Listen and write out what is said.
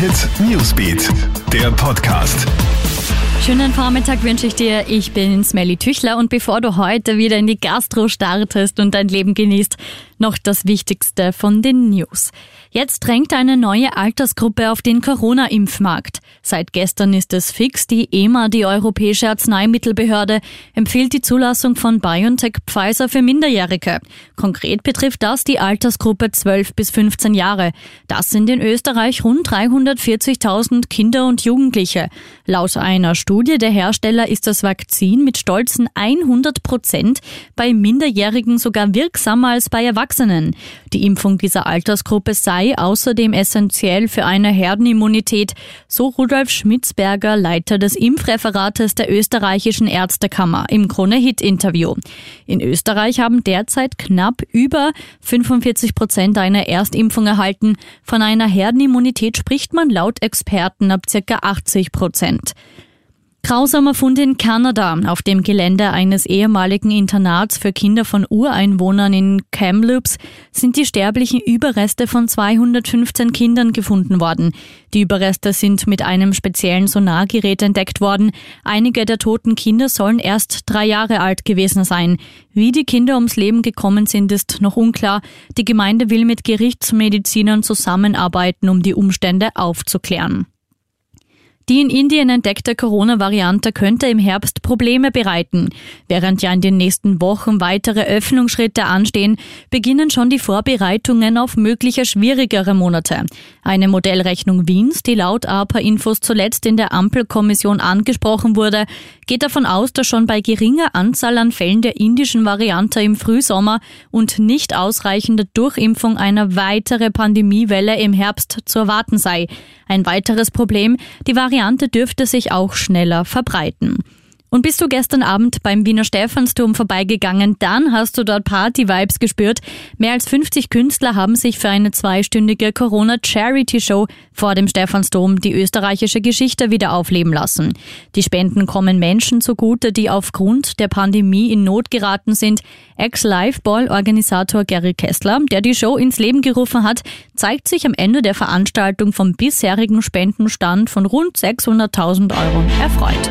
Hit Newsbeat, der Podcast. Schönen Vormittag wünsche ich dir. Ich bin Smelly Tüchler und bevor du heute wieder in die Gastro startest und dein Leben genießt, noch das Wichtigste von den News. Jetzt drängt eine neue Altersgruppe auf den Corona-Impfmarkt. Seit gestern ist es fix. Die EMA, die Europäische Arzneimittelbehörde, empfiehlt die Zulassung von BioNTech Pfizer für Minderjährige. Konkret betrifft das die Altersgruppe 12 bis 15 Jahre. Das sind in Österreich rund 340.000 Kinder und Jugendliche. Laut einer Studie der Hersteller ist das Vakzin mit stolzen 100 Prozent bei Minderjährigen sogar wirksamer als bei Erwachsenen. Die Impfung dieser Altersgruppe sei außerdem essentiell für eine Herdenimmunität, so Rudolf Schmitzberger, Leiter des Impfreferates der österreichischen Ärztekammer im Krone-Hit-Interview. In Österreich haben derzeit knapp über 45 Prozent einer Erstimpfung erhalten. Von einer Herdenimmunität spricht man laut Experten ab circa 80 Prozent. Grausamer Fund in Kanada. Auf dem Gelände eines ehemaligen Internats für Kinder von Ureinwohnern in Kamloops sind die sterblichen Überreste von 215 Kindern gefunden worden. Die Überreste sind mit einem speziellen Sonargerät entdeckt worden. Einige der toten Kinder sollen erst drei Jahre alt gewesen sein. Wie die Kinder ums Leben gekommen sind, ist noch unklar. Die Gemeinde will mit Gerichtsmedizinern zusammenarbeiten, um die Umstände aufzuklären. Die in Indien entdeckte Corona-Variante könnte im Herbst Probleme bereiten. Während ja in den nächsten Wochen weitere Öffnungsschritte anstehen, beginnen schon die Vorbereitungen auf mögliche schwierigere Monate. Eine Modellrechnung Wiens, die laut APA-Infos zuletzt in der Ampelkommission angesprochen wurde, geht davon aus, dass schon bei geringer Anzahl an Fällen der indischen Variante im Frühsommer und nicht ausreichender Durchimpfung eine weitere Pandemiewelle im Herbst zu erwarten sei. Ein weiteres Problem, die Variante dürfte sich auch schneller verbreiten. Und bist du gestern Abend beim Wiener Stephansdom vorbeigegangen, dann hast du dort Party-Vibes gespürt. Mehr als 50 Künstler haben sich für eine zweistündige Corona-Charity-Show vor dem Stephansdom die österreichische Geschichte wieder aufleben lassen. Die Spenden kommen Menschen zugute, die aufgrund der Pandemie in Not geraten sind. Ex-Liveball-Organisator Gary Kessler, der die Show ins Leben gerufen hat, zeigt sich am Ende der Veranstaltung vom bisherigen Spendenstand von rund 600.000 Euro erfreut.